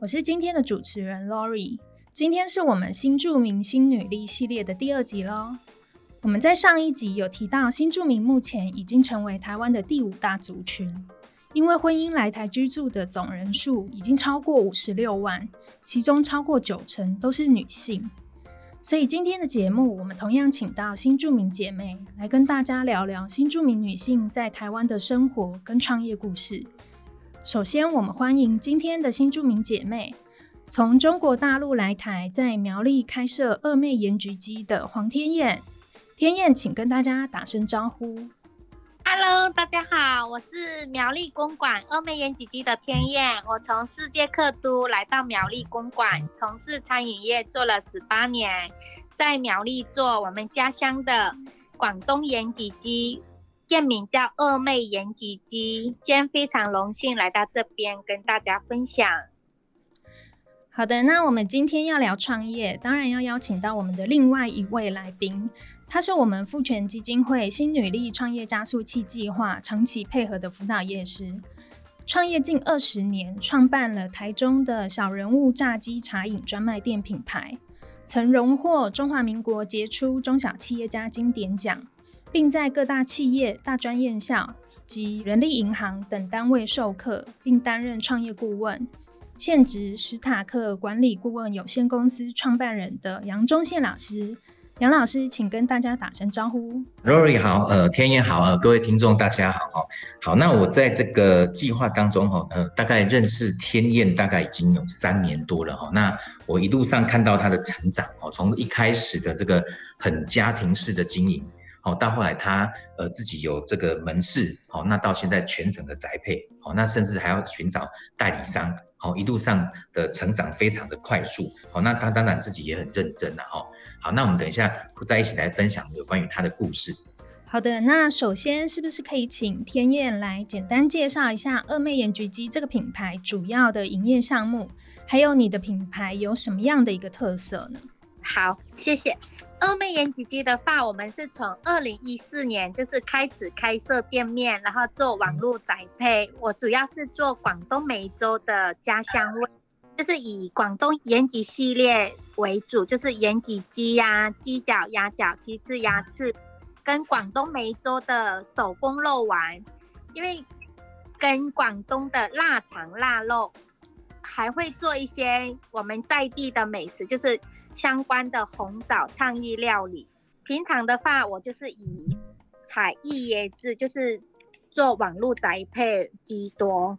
我是今天的主持人 Lori。今天是我们新著名新女力系列的第二集喽。我们在上一集有提到，新住民目前已经成为台湾的第五大族群，因为婚姻来台居住的总人数已经超过五十六万，其中超过九成都是女性。所以今天的节目，我们同样请到新住民姐妹来跟大家聊聊新住民女性在台湾的生活跟创业故事。首先，我们欢迎今天的新著名姐妹，从中国大陆来台，在苗栗开设二妹盐焗鸡的黄天燕。天燕，请跟大家打声招呼。Hello，大家好，我是苗栗公馆二妹盐焗鸡的天燕。我从世界客都来到苗栗公馆，从事餐饮业做了十八年，在苗栗做我们家乡的广东盐焗鸡。店名叫二妹盐焗鸡，今天非常荣幸来到这边跟大家分享。好的，那我们今天要聊创业，当然要邀请到我们的另外一位来宾，他是我们富权基金会新女力创业加速器计划长期配合的辅导业师，创业近二十年，创办了台中的小人物炸鸡茶饮专卖店品牌，曾荣获中华民国杰出中小企业家经典奖。并在各大企业、大专院校及人力银行等单位授课，并担任创业顾问。现职史塔克管理顾问有限公司创办人的杨忠宪老师。杨老师，请跟大家打声招呼。Rory 好，呃，天燕好，呃，各位听众大家好，好，那我在这个计划当中哈，呃，大概认识天燕大概已经有三年多了哈。那我一路上看到他的成长哦，从一开始的这个很家庭式的经营。好，到后来他呃自己有这个门市，好，那到现在全省的宅配，好，那甚至还要寻找代理商，好，一路上的成长非常的快速，好，那他当然自己也很认真了，哈，好，那我们等一下再一起来分享有关于他的故事。好的，那首先是不是可以请天燕来简单介绍一下二妹盐焗鸡这个品牌主要的营业项目，还有你的品牌有什么样的一个特色呢？好，谢谢。二妹盐焗鸡的话，我们是从二零一四年就是开始开设店面，然后做网络宅配。我主要是做广东梅州的家乡味，就是以广东盐焗系列为主，就是盐焗鸡呀、鸡脚、鸭脚、鸡翅、鸭翅，跟广东梅州的手工肉丸，因为跟广东的腊肠、腊肉，还会做一些我们在地的美食，就是。相关的红枣创意料理，平常的话，我就是以采艺椰子，就是做网络宅配居多。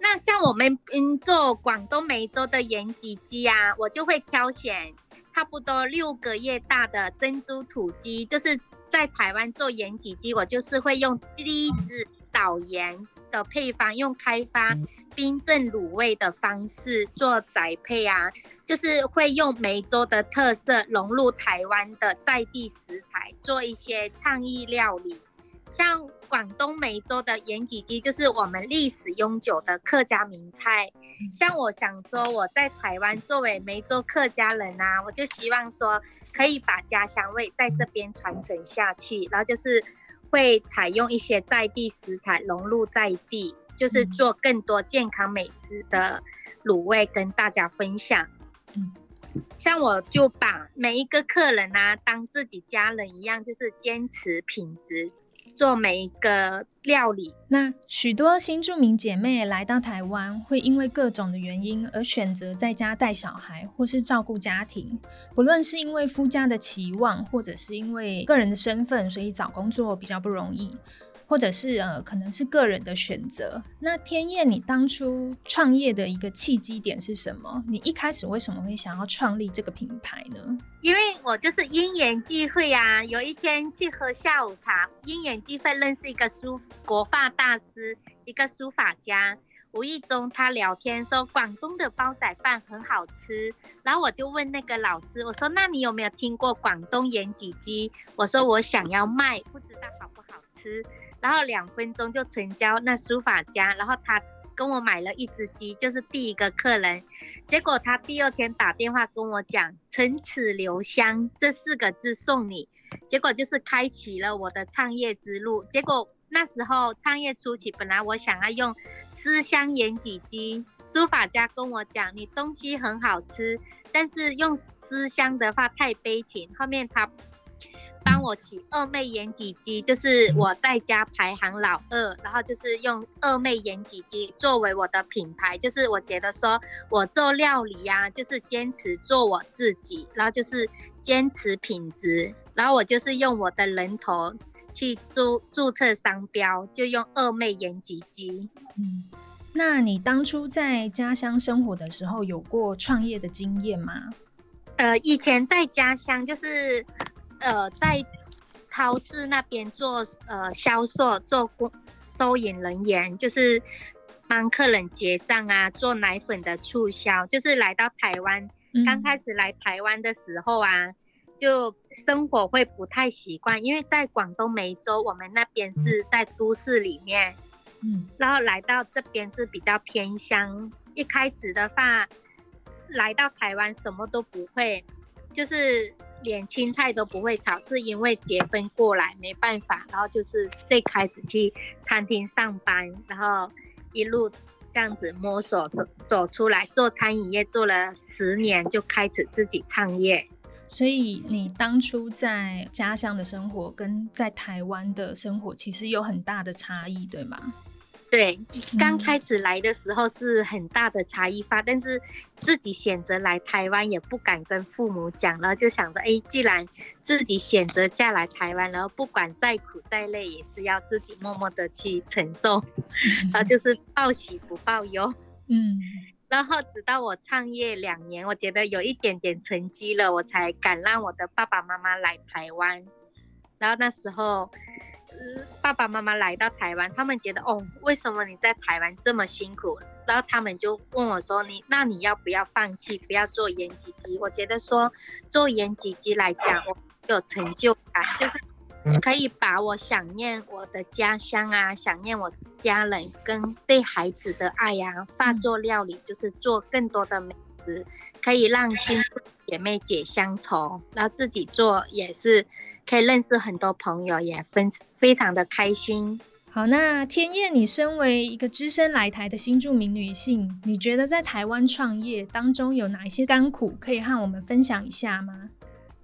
那像我们嗯做广东梅州的盐焗鸡啊，我就会挑选差不多六个月大的珍珠土鸡，就是在台湾做盐焗鸡，我就是会用低脂导盐的配方，用开发。冰镇卤味的方式做宅配啊，就是会用梅州的特色融入台湾的在地食材，做一些创意料理。像广东梅州的盐焗鸡，就是我们历史悠久的客家名菜。像我想说，我在台湾作为梅州客家人啊，我就希望说可以把家乡味在这边传承下去，然后就是会采用一些在地食材融入在地。就是做更多健康美食的卤味跟大家分享。嗯，像我就把每一个客人啊当自己家人一样，就是坚持品质。做每一个料理，那许多新住民姐妹来到台湾，会因为各种的原因而选择在家带小孩或是照顾家庭。不论是因为夫家的期望，或者是因为个人的身份，所以找工作比较不容易。或者是呃，可能是个人的选择。那天燕，你当初创业的一个契机点是什么？你一开始为什么会想要创立这个品牌呢？因为我就是因缘际会啊，有一天去喝下午茶，因缘际会认识一个书国画大师，一个书法家。无意中他聊天说广东的煲仔饭很好吃，然后我就问那个老师，我说那你有没有听过广东盐焗鸡？我说我想要卖，不知道好不好吃。然后两分钟就成交，那书法家，然后他跟我买了一只鸡，就是第一个客人。结果他第二天打电话跟我讲“陈齿留香”这四个字送你，结果就是开启了我的创业之路。结果。那时候创业初期，本来我想要用思香盐焗鸡，书法家跟我讲，你东西很好吃，但是用思香的话太悲情。后面他帮我起二妹盐焗鸡，就是我在家排行老二，然后就是用二妹盐焗鸡作为我的品牌，就是我觉得说我做料理呀，就是坚持做我自己，然后就是坚持品质，然后我就是用我的人头。去注注册商标，就用二妹盐焗鸡。嗯，那你当初在家乡生活的时候，有过创业的经验吗？呃，以前在家乡就是呃在超市那边做呃销售，做工收银人员，就是帮客人结账啊，做奶粉的促销。就是来到台湾，刚开始来台湾的时候啊。就生活会不太习惯，因为在广东梅州，我们那边是在都市里面，嗯，然后来到这边是比较偏乡。一开始的话，来到台湾什么都不会，就是连青菜都不会炒，是因为结婚过来没办法，然后就是最开始去餐厅上班，然后一路这样子摸索走走出来，做餐饮业做了十年，就开始自己创业。所以你当初在家乡的生活跟在台湾的生活其实有很大的差异，对吗？对，刚开始来的时候是很大的差异化，但是自己选择来台湾也不敢跟父母讲，然后就想着，哎，既然自己选择嫁来台湾，然后不管再苦再累，也是要自己默默的去承受，然后就是报喜不报忧，嗯。然后直到我创业两年，我觉得有一点点成绩了，我才敢让我的爸爸妈妈来台湾。然后那时候，爸爸妈妈来到台湾，他们觉得哦，为什么你在台湾这么辛苦？然后他们就问我说：“你那你要不要放弃，不要做盐焗鸡？”我觉得说做盐焗鸡来讲，我有成就感，就是。可以把我想念我的家乡啊，想念我家人跟对孩子的爱呀，化作料理，就是做更多的美食，可以让新姐妹解乡愁，然后自己做也是可以认识很多朋友，也分非常的开心。好，那天燕，你身为一个资深来台的新著名女性，你觉得在台湾创业当中有哪一些甘苦可以和我们分享一下吗？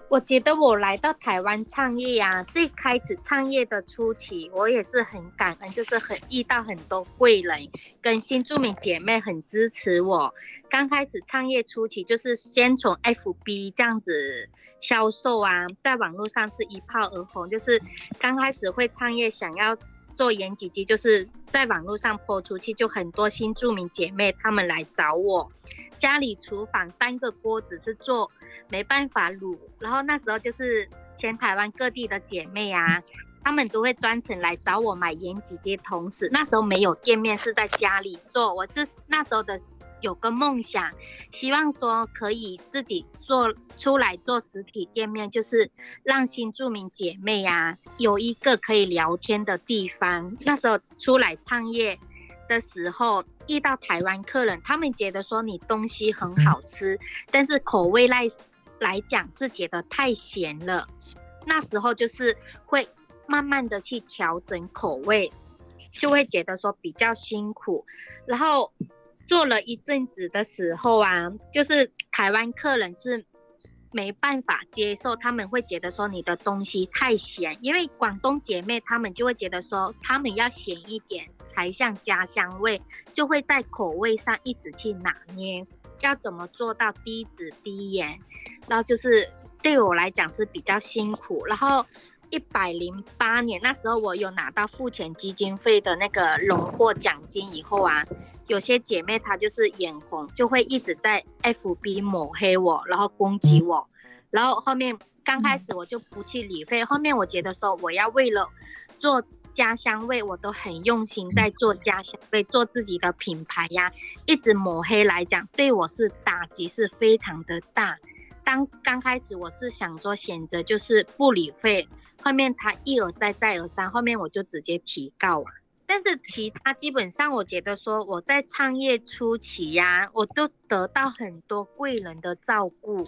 我觉得我来到台湾创业呀，最开始创业的初期，我也是很感恩，就是很遇到很多贵人跟新住民姐妹很支持我。刚开始创业初期，就是先从 FB 这样子销售啊，在网络上是一炮而红，就是刚开始会创业，想要做盐焗鸡，就是在网络上播出去，就很多新住民姐妹她们来找我，家里厨房三个锅子是做。没办法卤，然后那时候就是全台湾各地的姐妹啊，她们都会专程来找我买盐焗鸡。同时那时候没有店面，是在家里做。我是那时候的有个梦想，希望说可以自己做出来做实体店面，就是让新住民姐妹呀有一个可以聊天的地方。那时候出来创业的时候，遇到台湾客人，他们觉得说你东西很好吃，但是口味来。来讲是觉得太咸了，那时候就是会慢慢的去调整口味，就会觉得说比较辛苦。然后做了一阵子的时候啊，就是台湾客人是没办法接受，他们会觉得说你的东西太咸，因为广东姐妹他们就会觉得说他们要咸一点才像家乡味，就会在口味上一直去拿捏。要怎么做到低脂低盐？然后就是对我来讲是比较辛苦。然后一百零八年那时候，我有拿到付钱基金会的那个荣获奖金以后啊，有些姐妹她就是眼红，就会一直在 FB 抹黑我，然后攻击我。然后后面刚开始我就不去理会，后面我觉得说我要为了做家乡味，我都很用心在做家乡味，做自己的品牌呀。一直抹黑来讲，对我是打击是非常的大。当刚开始我是想说选择就是不理会，后面他一而再再而三，后面我就直接提告啊。但是其他基本上，我觉得说我在创业初期呀，我都得到很多贵人的照顾，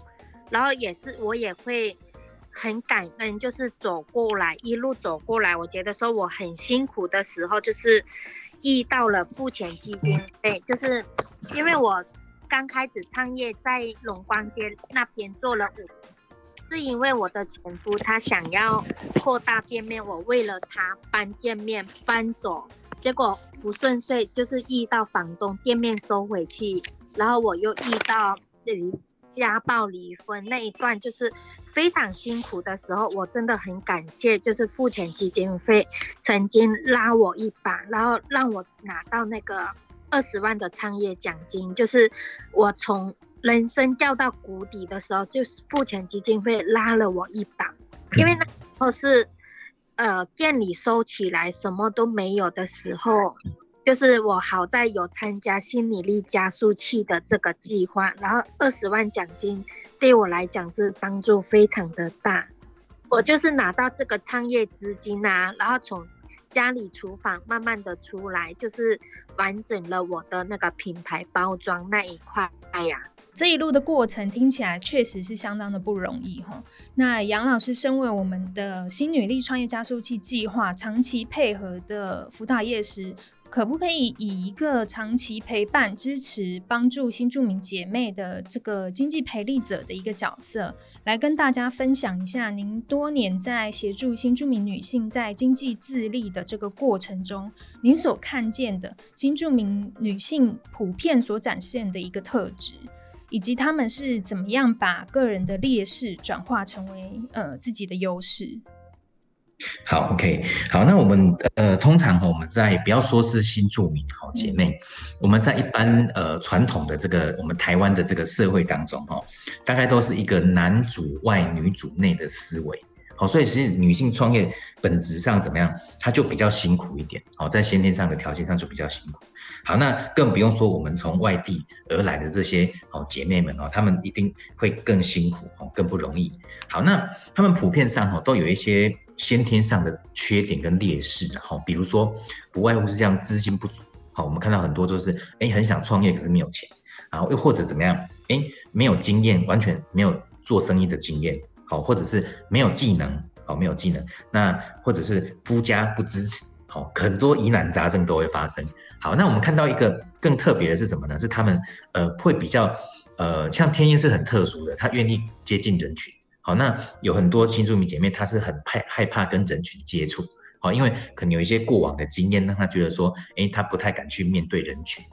然后也是我也会很感恩，就是走过来一路走过来，我觉得说我很辛苦的时候，就是遇到了付钱基金会，就是因为我刚开始创业在龙光街那边做了五。是因为我的前夫他想要扩大店面，我为了他搬店面搬走，结果不顺遂，就是遇到房东店面收回去，然后我又遇到离家暴离婚那一段，就是非常辛苦的时候，我真的很感谢，就是付钱基金会曾经拉我一把，然后让我拿到那个二十万的创业奖金，就是我从。人生掉到谷底的时候，就是付钱基金会拉了我一把，因为那时候是，呃，店里收起来什么都没有的时候，就是我好在有参加心理力加速器的这个计划，然后二十万奖金对我来讲是帮助非常的大，我就是拿到这个创业资金啊，然后从家里厨房慢慢的出来，就是完整了我的那个品牌包装那一块呀。这一路的过程听起来确实是相当的不容易哈。那杨老师身为我们的新女力创业加速器计划长期配合的辅导业师，可不可以以一个长期陪伴、支持、帮助新住民姐妹的这个经济陪力者的一个角色，来跟大家分享一下您多年在协助新住民女性在经济自立的这个过程中，您所看见的新住民女性普遍所展现的一个特质？以及他们是怎么样把个人的劣势转化成为呃自己的优势？好，OK，好，那我们呃通常哈我们在不要说是新住民好姐妹，我们在一般呃传统的这个我们台湾的这个社会当中哈，大概都是一个男主外女主内的思维。好，所以其实女性创业本质上怎么样，她就比较辛苦一点。好，在先天上的条件上就比较辛苦。好，那更不用说我们从外地而来的这些哦姐妹们哦，她们一定会更辛苦哦，更不容易。好，那她们普遍上哦都有一些先天上的缺点跟劣势，然后比如说不外乎是这样资金不足。好，我们看到很多都是哎很想创业可是没有钱，然后又或者怎么样哎没有经验，完全没有做生意的经验。好，或者是没有技能，好，没有技能，那或者是夫家不支持，好，很多疑难杂症都会发生。好，那我们看到一个更特别的是什么呢？是他们呃会比较呃像天燕是很特殊的，他愿意接近人群。好，那有很多新住民姐妹，她是很害害怕跟人群接触，好，因为可能有一些过往的经验，让她觉得说，哎，她不太敢去面对人群。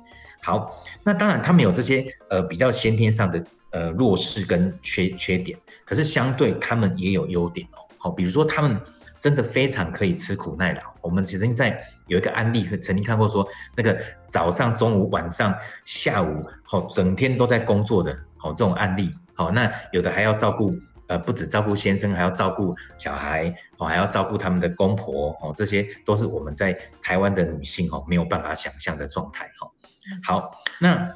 好，那当然他们有这些呃比较先天上的。呃，弱势跟缺缺点，可是相对他们也有优点哦。好，比如说他们真的非常可以吃苦耐劳。我们曾经在有一个案例，曾经看过说，那个早上、中午、晚上、下午，好，整天都在工作的，好这种案例。好，那有的还要照顾，呃，不止照顾先生，还要照顾小孩，哦，还要照顾他们的公婆，哦，这些都是我们在台湾的女性哦没有办法想象的状态。哈，好，那。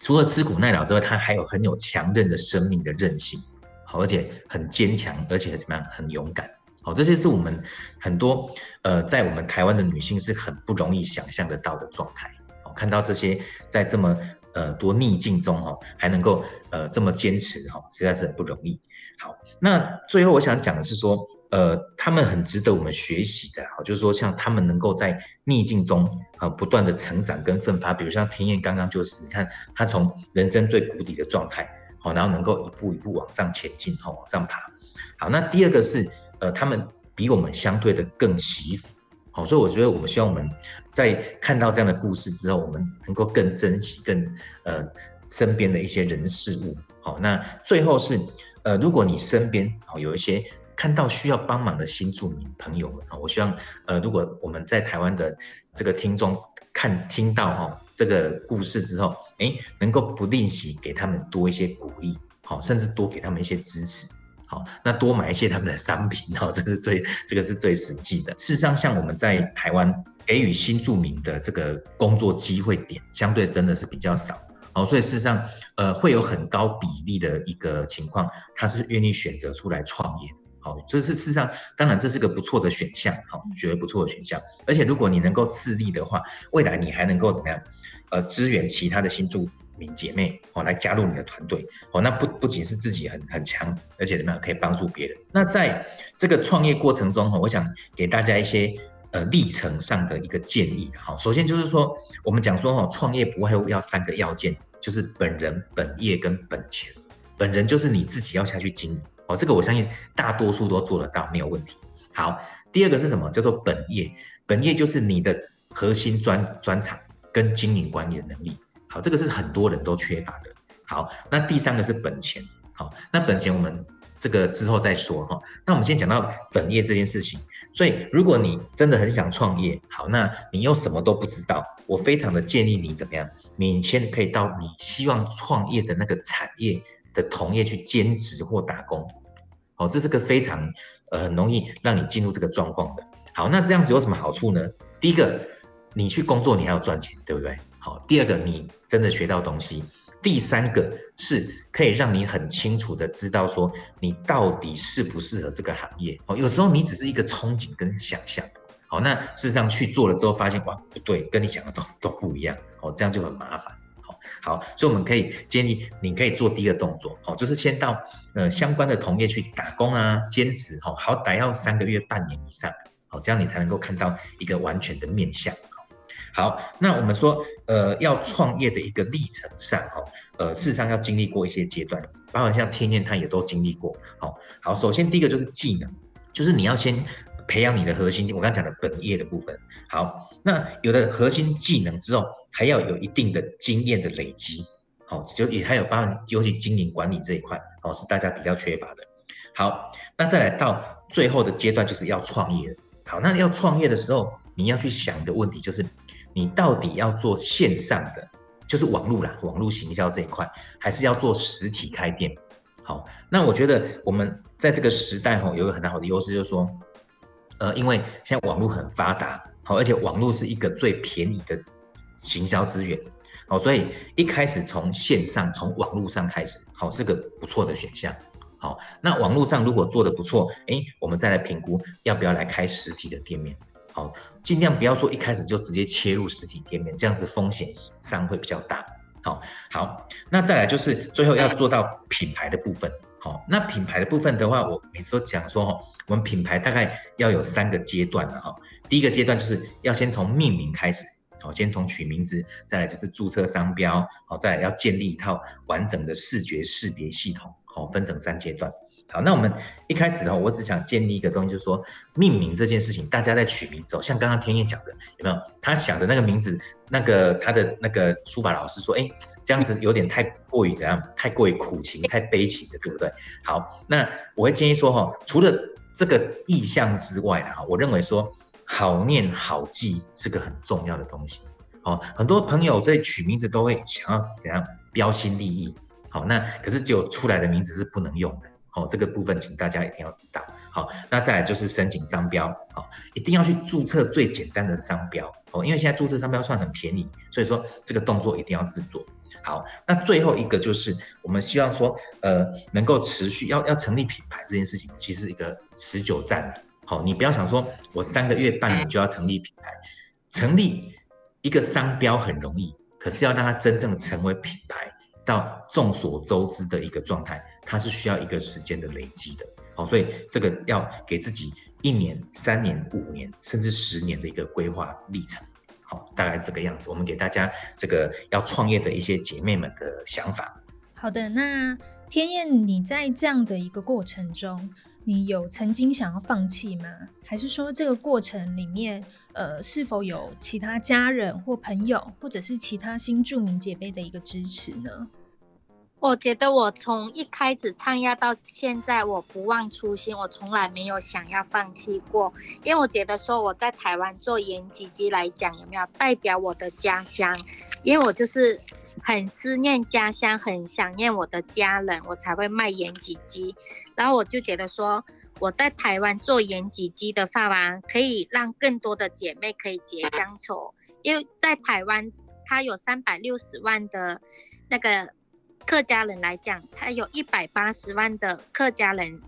除了吃苦耐劳之外，他还有很有强韧的生命的韧性，好，而且很坚强，而且怎么样，很勇敢，好，这些是我们很多呃，在我们台湾的女性是很不容易想象得到的状态。哦，看到这些在这么呃多逆境中哦，还能够呃这么坚持哈，实在是很不容易。好，那最后我想讲的是说。呃，他们很值得我们学习的，好，就是说像他们能够在逆境中啊不断的成长跟奋发，比如像田燕刚刚就是，你看他从人生最谷底的状态，好，然后能够一步一步往上前进，好，往上爬。好，那第二个是，呃，他们比我们相对的更惜福，好，所以我觉得我们希望我们在看到这样的故事之后，我们能够更珍惜更呃身边的一些人事物，好，那最后是，呃，如果你身边好有一些。看到需要帮忙的新住民朋友们啊，我希望呃，如果我们在台湾的这个听众看听到哈这个故事之后，哎，能够不吝惜给他们多一些鼓励，好，甚至多给他们一些支持，好，那多买一些他们的商品，哦，这是最这个是最实际的。事实上，像我们在台湾给予新住民的这个工作机会点，相对真的是比较少。好，所以事实上，呃，会有很高比例的一个情况，他是愿意选择出来创业。好，这是事实上，当然这是个不错的选项，好，绝对不错的选项。而且如果你能够自立的话，未来你还能够怎么样？呃，支援其他的新住民姐妹，哦，来加入你的团队，哦，那不不仅是自己很很强，而且怎么样可以帮助别人。那在这个创业过程中，哈，我想给大家一些呃历程上的一个建议，好，首先就是说，我们讲说，哈，创业不会要三个要件。就是本人、本业跟本钱。本人就是你自己要下去经营哦，这个我相信大多数都做得到，没有问题。好，第二个是什么？叫做本业。本业就是你的核心专专长跟经营管理的能力。好，这个是很多人都缺乏的。好，那第三个是本钱。好，那本钱我们。这个之后再说哈。那我们先讲到本业这件事情。所以，如果你真的很想创业，好，那你又什么都不知道，我非常的建议你怎么样？你先可以到你希望创业的那个产业的同业去兼职或打工。好，这是个非常呃很容易让你进入这个状况的。好，那这样子有什么好处呢？第一个，你去工作你还要赚钱，对不对？好，第二个，你真的学到东西。第三个是可以让你很清楚的知道说你到底适不适合这个行业哦。有时候你只是一个憧憬跟想象，好，那事实上去做了之后发现哇不对，跟你想的都都不一样，哦，这样就很麻烦，好，所以我们可以建议你可以做第一个动作，好，就是先到呃相关的同业去打工啊，兼职，好，好歹要三个月、半年以上，好，这样你才能够看到一个完全的面相。好，那我们说，呃，要创业的一个历程上，哈，呃，事实上要经历过一些阶段，包括像天燕他也都经历过。好，好，首先第一个就是技能，就是你要先培养你的核心，我刚讲的本业的部分。好，那有的核心技能之后，还要有一定的经验的累积。好，就也还有包括尤其经营管理这一块，哦，是大家比较缺乏的。好，那再来到最后的阶段，就是要创业。好，那要创业的时候，你要去想的问题，就是。你到底要做线上的，就是网络啦，网络行销这一块，还是要做实体开店？好，那我觉得我们在这个时代哈，有一个很好的优势，就是说，呃，因为现在网络很发达，好，而且网络是一个最便宜的行销资源，好，所以一开始从线上、从网络上开始，好，是个不错的选项。好，那网络上如果做的不错，哎，我们再来评估要不要来开实体的店面。好，尽量不要说一开始就直接切入实体店面，这样子风险上会比较大。好，好，那再来就是最后要做到品牌的部分。好，那品牌的部分的话，我每次都讲说，我们品牌大概要有三个阶段的哈。第一个阶段就是要先从命名开始，好，先从取名字，再来就是注册商标，好，再来要建立一套完整的视觉识别系统，好，分成三阶段。好，那我们一开始的话，我只想建立一个东西，就是说命名这件事情，大家在取名之后，像刚刚天燕讲的，有没有？他想的那个名字，那个他的那个书法老师说，哎，这样子有点太过于怎样？太过于苦情、太悲情的，对不对？好，那我会建议说，哈，除了这个意象之外的哈，我认为说好念好记是个很重要的东西。哦，很多朋友在取名字都会想要怎样标新立异，好，那可是只有出来的名字是不能用的。哦，这个部分请大家一定要知道。好，那再来就是申请商标，好，一定要去注册最简单的商标哦，因为现在注册商标算很便宜，所以说这个动作一定要制作。好，那最后一个就是我们希望说，呃，能够持续要要成立品牌这件事情，其实一个持久战。好，你不要想说我三个月半年就要成立品牌，成立一个商标很容易，可是要让它真正成为品牌。到众所周知的一个状态，它是需要一个时间的累积的，好，所以这个要给自己一年、三年、五年，甚至十年的一个规划历程，好，大概这个样子。我们给大家这个要创业的一些姐妹们的想法。好的，那天燕，你在这样的一个过程中，你有曾经想要放弃吗？还是说这个过程里面，呃，是否有其他家人或朋友，或者是其他新著名姐妹的一个支持呢？我觉得我从一开始创业到现在，我不忘初心，我从来没有想要放弃过。因为我觉得说我在台湾做盐焗鸡来讲，有没有代表我的家乡？因为我就是很思念家乡，很想念我的家人，我才会卖盐焗鸡。然后我就觉得说，我在台湾做延吉鸡的话吧，可以让更多的姐妹可以结乡愁，因为在台湾，它有三百六十万的那个客家人来讲，他有一百八十万的客家人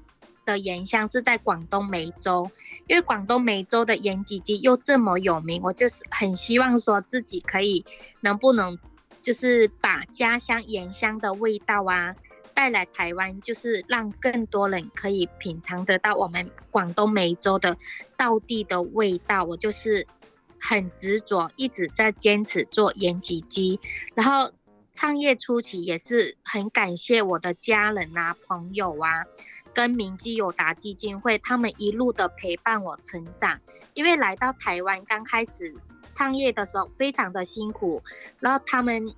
的盐乡是在广东梅州，因为广东梅州的延吉鸡又这么有名，我就是很希望说自己可以能不能就是把家乡盐乡的味道啊。带来台湾，就是让更多人可以品尝得到我们广东梅州的道地的味道。我就是很执着，一直在坚持做盐焗鸡。然后创业初期也是很感谢我的家人啊、朋友啊，跟明基友达基金会，他们一路的陪伴我成长。因为来到台湾刚开始创业的时候，非常的辛苦，然后他们。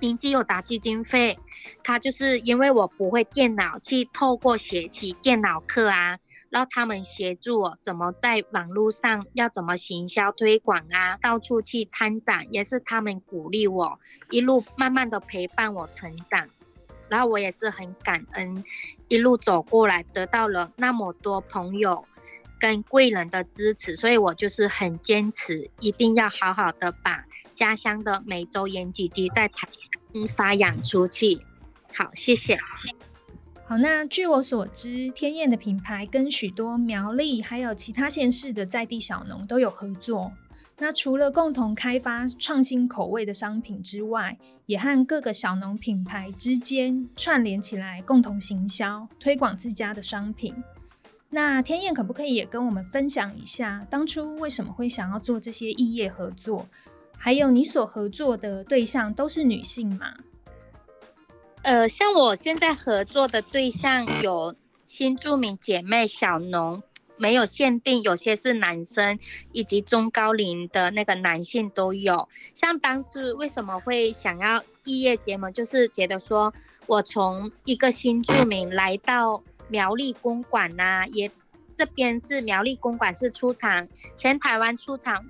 明基友达基金会，他就是因为我不会电脑，去透过学习电脑课啊，然后他们协助我怎么在网络上要怎么行销推广啊，到处去参展，也是他们鼓励我，一路慢慢的陪伴我成长，然后我也是很感恩，一路走过来得到了那么多朋友跟贵人的支持，所以我就是很坚持，一定要好好的把。家乡的美洲盐焗鸡在台嗯发扬出去，好，谢谢。好，那据我所知，天燕的品牌跟许多苗栗还有其他县市的在地小农都有合作。那除了共同开发创新口味的商品之外，也和各个小农品牌之间串联起来，共同行销推广自家的商品。那天燕可不可以也跟我们分享一下，当初为什么会想要做这些异业合作？还有你所合作的对象都是女性吗？呃，像我现在合作的对象有新著名姐妹小农，没有限定，有些是男生，以及中高龄的那个男性都有。像当时为什么会想要异业结盟，就是觉得说我从一个新著名来到苗栗公馆呐，也这边是苗栗公馆是出厂，全台湾出厂。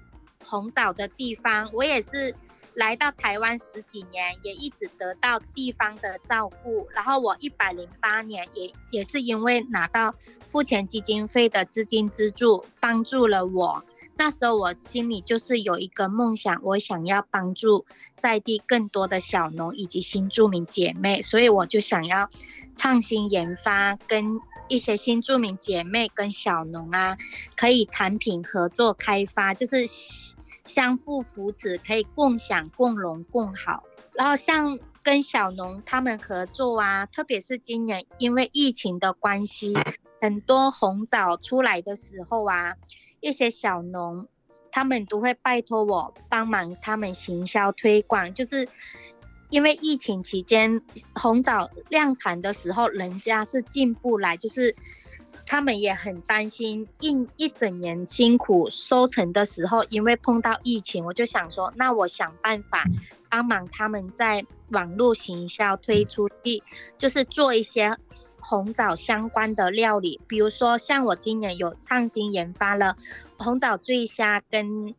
红枣的地方，我也是来到台湾十几年，也一直得到地方的照顾。然后我一百零八年也也是因为拿到付钱基金会的资金资助，帮助了我。那时候我心里就是有一个梦想，我想要帮助在地更多的小农以及新住民姐妹，所以我就想要创新研发跟。一些新著名姐妹跟小农啊，可以产品合作开发，就是相互扶持，可以共享、共荣、共好。然后像跟小农他们合作啊，特别是今年因为疫情的关系，很多红枣出来的时候啊，一些小农他们都会拜托我帮忙他们行销推广，就是。因为疫情期间红枣量产的时候，人家是进不来，就是他们也很担心，一一整年辛苦收成的时候，因为碰到疫情，我就想说，那我想办法帮忙他们在网络行销推出去，就是做一些红枣相关的料理，比如说像我今年有创新研发了红枣醉虾跟。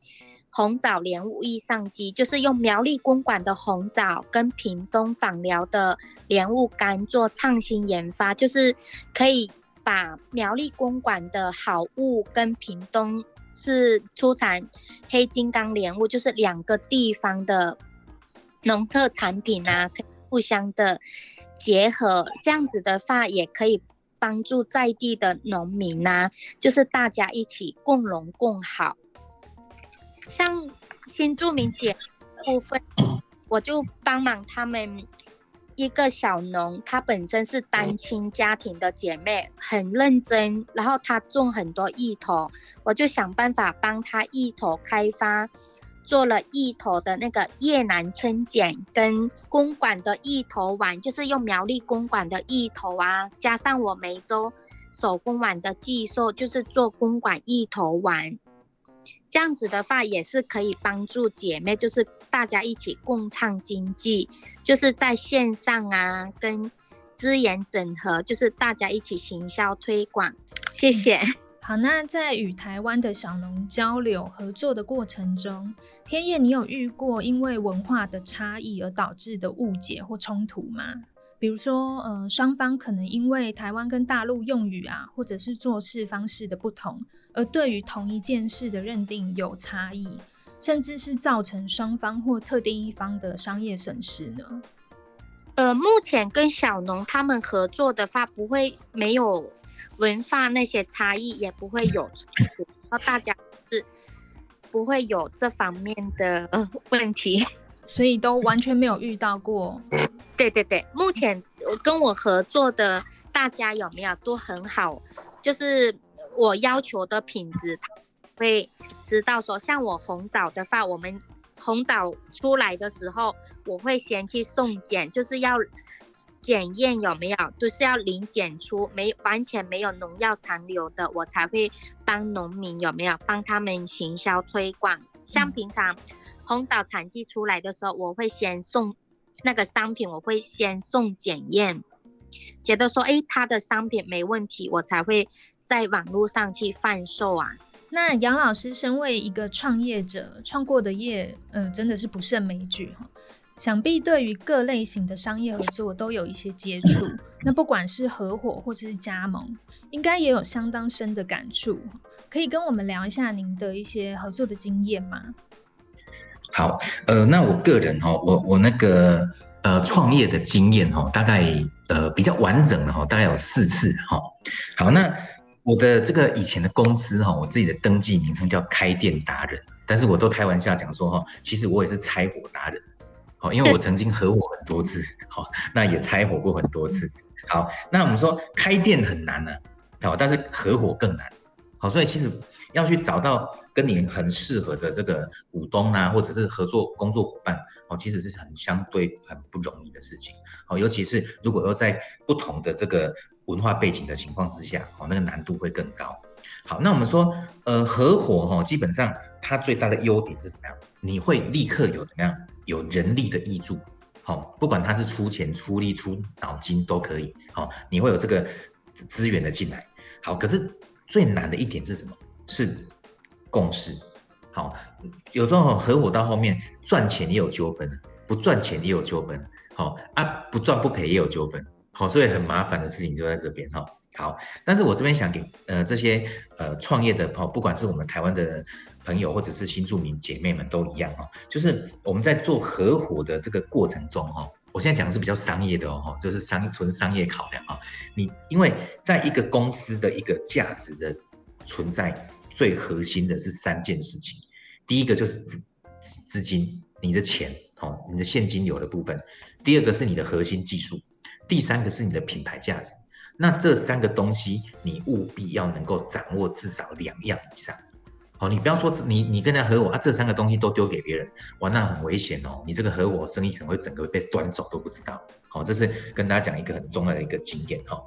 红枣莲雾意上机，就是用苗栗公馆的红枣跟屏东访寮的莲雾干做创新研发，就是可以把苗栗公馆的好物跟屏东是出产黑金刚莲雾，就是两个地方的农特产品啊，互相的结合，这样子的话也可以帮助在地的农民呐，就是大家一起共荣共好。像新住民姐部分，我就帮忙他们一个小农，她本身是单亲家庭的姐妹，很认真，然后她种很多芋头，我就想办法帮她芋头开发，做了芋头的那个越南春卷跟公馆的芋头丸，就是用苗栗公馆的芋头啊，加上我梅州手工碗的技术，就是做公馆芋头丸。这样子的话也是可以帮助姐妹，就是大家一起共创经济，就是在线上啊，跟资源整合，就是大家一起行销推广。谢谢。好，那在与台湾的小农交流合作的过程中，天叶，你有遇过因为文化的差异而导致的误解或冲突吗？比比如说，呃，双方可能因为台湾跟大陆用语啊，或者是做事方式的不同，而对于同一件事的认定有差异，甚至是造成双方或特定一方的商业损失呢？呃，目前跟小农他们合作的话，不会没有文化那些差异，也不会有冲突，然后大家是不会有这方面的呃问题。所以都完全没有遇到过。对对对，目前我跟我合作的大家有没有都很好，就是我要求的品质，会知道说，像我红枣的话，我们红枣出来的时候，我会先去送检，就是要检验有没有，都是要零检出，没完全没有农药残留的，我才会帮农民有没有帮他们行销推广。像平常。红枣产季出来的时候，我会先送那个商品，我会先送检验，觉得说，哎，他的商品没问题，我才会在网络上去贩售啊。那杨老师身为一个创业者，创过的业，嗯，真的是不胜枚举哈。想必对于各类型的商业合作都有一些接触，那不管是合伙或者是加盟，应该也有相当深的感触。可以跟我们聊一下您的一些合作的经验吗？好，呃，那我个人哈，我我那个呃创业的经验哈，大概呃比较完整的哈，大概有四次哈。好，那我的这个以前的公司哈，我自己的登记名称叫开店达人，但是我都开玩笑讲说哈，其实我也是拆伙达人，好，因为我曾经合伙很多次，好，那也拆伙过很多次。好，那我们说开店很难呢，好，但是合伙更难，好，所以其实。要去找到跟你很适合的这个股东啊，或者是合作工作伙伴哦，其实是很相对很不容易的事情好。尤其是如果要在不同的这个文化背景的情况之下哦，那个难度会更高。好，那我们说呃合伙哈，基本上它最大的优点是怎么样？你会立刻有怎么样有人力的益助，好，不管他是出钱出力出脑筋都可以，好，你会有这个资源的进来。好，可是最难的一点是什么？是共识，好，有时候合伙到后面赚钱也有纠纷，不赚钱也有纠纷，好啊，不赚不赔也有纠纷，好，所以很麻烦的事情就在这边哈。好，但是我这边想给呃这些呃创业的朋，不管是我们台湾的朋友或者是新住民姐妹们都一样哈，就是我们在做合伙的这个过程中哈，我现在讲的是比较商业的哦，就是商纯商业考量啊，你因为在一个公司的一个价值的存在。最核心的是三件事情，第一个就是资资金，你的钱，哦，你的现金流的部分；第二个是你的核心技术；第三个是你的品牌价值。那这三个东西，你务必要能够掌握至少两样以上。好，你不要说你你跟他合伙啊，这三个东西都丢给别人，哇，那很危险哦。你这个合伙生意可能会整个被端走都不知道。好，这是跟大家讲一个很重要的一个经验哈。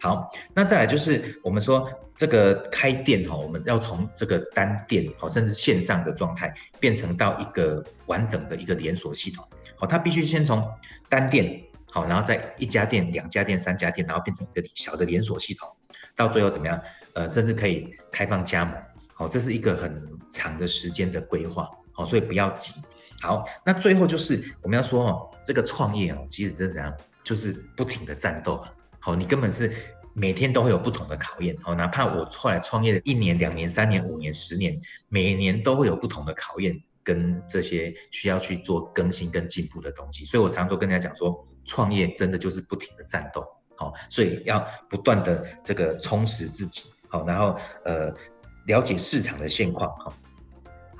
好，那再来就是我们说这个开店哈，我们要从这个单店好，甚至线上的状态，变成到一个完整的一个连锁系统。好，它必须先从单店好，然后再一家店、两家店、三家店，然后变成一个小的连锁系统，到最后怎么样？呃，甚至可以开放加盟。好，这是一个很长的时间的规划，好，所以不要急。好，那最后就是我们要说哦，这个创业哦，其实是怎样，就是不停的战斗。好，你根本是每天都会有不同的考验。好，哪怕我后来创业一年、两年、三年、五年、十年，每年都会有不同的考验跟这些需要去做更新跟进步的东西。所以我常常都跟大家讲说，创业真的就是不停的战斗。好，所以要不断的这个充实自己。好，然后呃。了解市场的现况，好。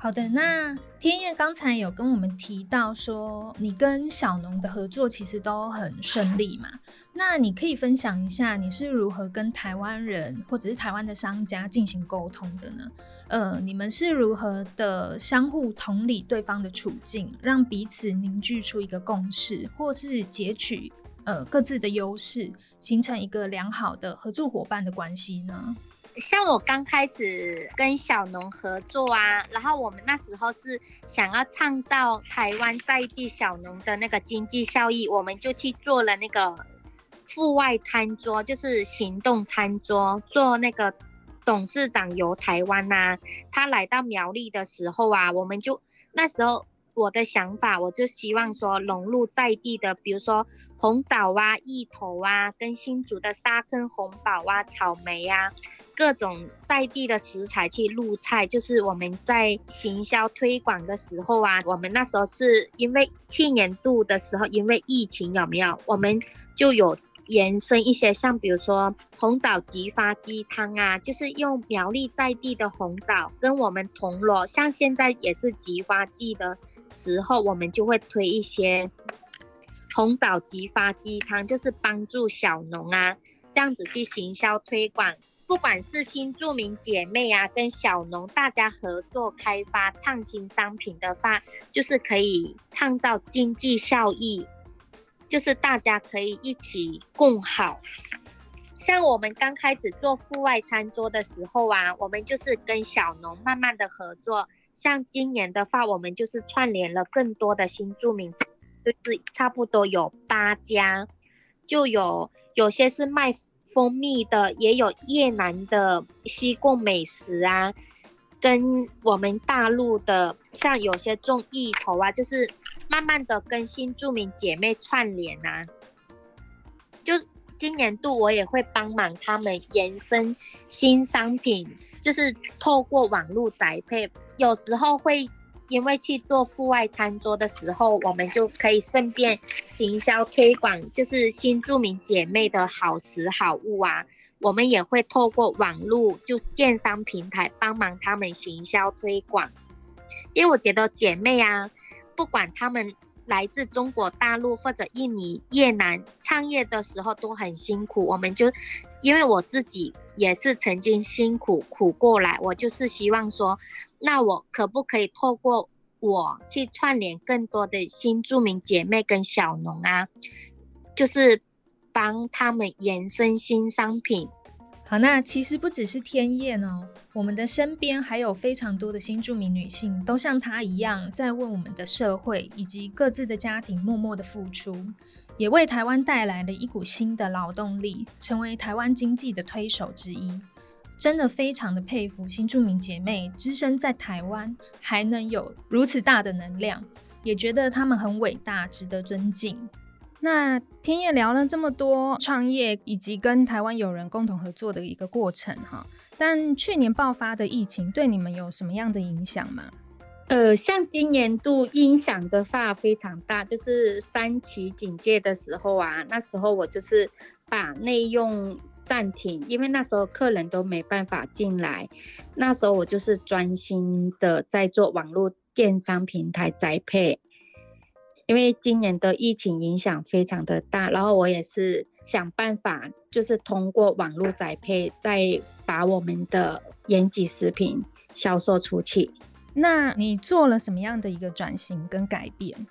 好的，那天燕刚才有跟我们提到说，你跟小农的合作其实都很顺利嘛？那你可以分享一下，你是如何跟台湾人或者是台湾的商家进行沟通的呢？呃，你们是如何的相互同理对方的处境，让彼此凝聚出一个共识，或是截取呃各自的优势，形成一个良好的合作伙伴的关系呢？像我刚开始跟小农合作啊，然后我们那时候是想要创造台湾在地小农的那个经济效益，我们就去做了那个户外餐桌，就是行动餐桌。做那个董事长游台湾呐，他来到苗栗的时候啊，我们就那时候我的想法，我就希望说融入在地的，比如说红枣啊、芋头啊，跟新竹的沙坑红宝啊、草莓啊，各种在地的食材去入菜。就是我们在行销推广的时候啊，我们那时候是因为去年度的时候，因为疫情有没有，我们就有延伸一些，像比如说红枣菊花鸡汤啊，就是用苗栗在地的红枣跟我们铜锣，像现在也是菊花季的时候，我们就会推一些。红枣菊花鸡汤就是帮助小农啊，这样子去行销推广，不管是新著名姐妹啊，跟小农大家合作开发创新商品的话，就是可以创造经济效益，就是大家可以一起共好。像我们刚开始做户外餐桌的时候啊，我们就是跟小农慢慢的合作。像今年的话，我们就是串联了更多的新著名。就是差不多有八家，就有有些是卖蜂蜜的，也有越南的西贡美食啊，跟我们大陆的，像有些种芋头啊，就是慢慢的跟新著名姐妹串联啊。就今年度我也会帮忙他们延伸新商品，就是透过网络宅配，有时候会。因为去做户外餐桌的时候，我们就可以顺便行销推广，就是新著名姐妹的好食好物啊。我们也会透过网络，就是电商平台帮忙他们行销推广。因为我觉得姐妹啊，不管他们来自中国大陆或者印尼、越南，创业的时候都很辛苦。我们就因为我自己也是曾经辛苦苦过来，我就是希望说。那我可不可以透过我去串联更多的新著名姐妹跟小农啊，就是帮他们延伸新商品。好，那其实不只是天燕哦，我们的身边还有非常多的新著名女性，都像她一样，在为我们的社会以及各自的家庭默默的付出，也为台湾带来了一股新的劳动力，成为台湾经济的推手之一。真的非常的佩服新著名姐妹，只身在台湾还能有如此大的能量，也觉得她们很伟大，值得尊敬。那天野聊了这么多创业以及跟台湾友人共同合作的一个过程哈，但去年爆发的疫情对你们有什么样的影响吗？呃，像今年度影响的话非常大，就是三级警戒的时候啊，那时候我就是把内用。暂停，因为那时候客人都没办法进来，那时候我就是专心的在做网络电商平台栽培，因为今年的疫情影响非常的大，然后我也是想办法，就是通过网络栽培再把我们的延吉食品销售出去。那你做了什么样的一个转型跟改变？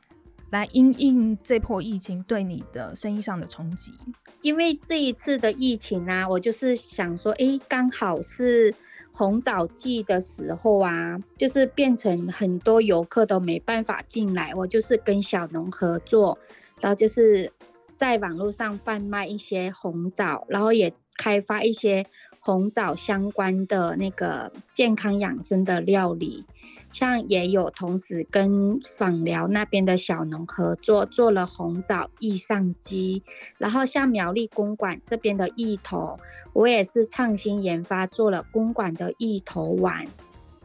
来因应这波疫情对你的生意上的冲击，因为这一次的疫情啊，我就是想说，哎，刚好是红枣季的时候啊，就是变成很多游客都没办法进来，我就是跟小农合作，然后就是在网络上贩卖一些红枣，然后也开发一些红枣相关的那个健康养生的料理。像也有同时跟访寮那边的小农合作，做了红枣益上鸡，然后像苗栗公馆这边的芋头，我也是创新研发做了公馆的芋头丸。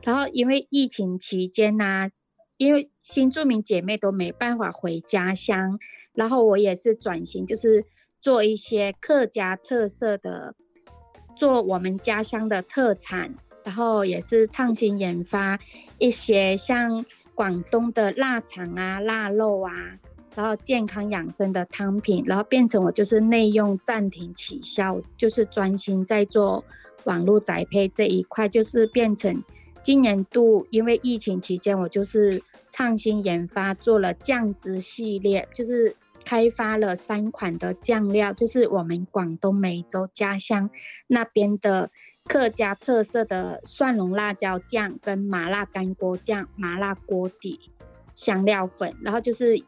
然后因为疫情期间呢，因为新住民姐妹都没办法回家乡，然后我也是转型，就是做一些客家特色的，做我们家乡的特产。然后也是创新研发一些像广东的腊肠啊、腊肉啊，然后健康养生的汤品，然后变成我就是内用暂停起销，就是专心在做网络宅配这一块，就是变成今年度因为疫情期间，我就是创新研发做了酱汁系列，就是开发了三款的酱料，就是我们广东梅州家乡那边的。客家特色的蒜蓉辣椒酱跟麻辣干锅酱、麻辣锅底、香料粉，然后就是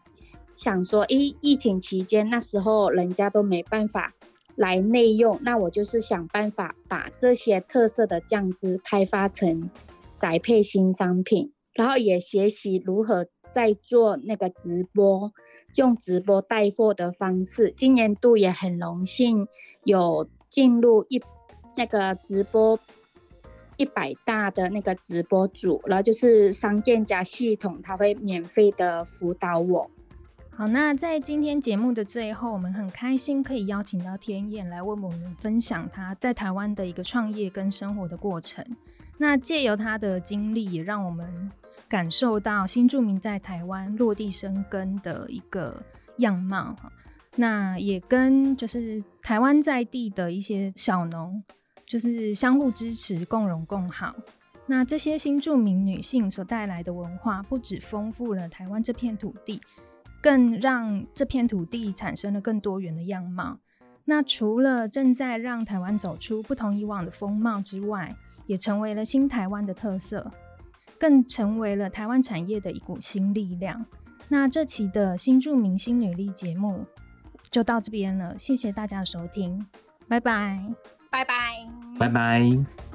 想说，诶，疫情期间那时候人家都没办法来内用，那我就是想办法把这些特色的酱汁开发成宅配新商品，然后也学习如何在做那个直播，用直播带货的方式。今年度也很荣幸有进入一那个直播一百大的那个直播组，然后就是商店加系统，他会免费的辅导我。好，那在今天节目的最后，我们很开心可以邀请到天燕来为我们分享他在台湾的一个创业跟生活的过程。那借由他的经历，也让我们感受到新住民在台湾落地生根的一个样貌。哈那也跟就是台湾在地的一些小农，就是相互支持、共荣共好。那这些新住民女性所带来的文化，不止丰富了台湾这片土地。更让这片土地产生了更多元的样貌。那除了正在让台湾走出不同以往的风貌之外，也成为了新台湾的特色，更成为了台湾产业的一股新力量。那这期的新著名新女力节目就到这边了，谢谢大家的收听，拜拜，拜拜，拜拜。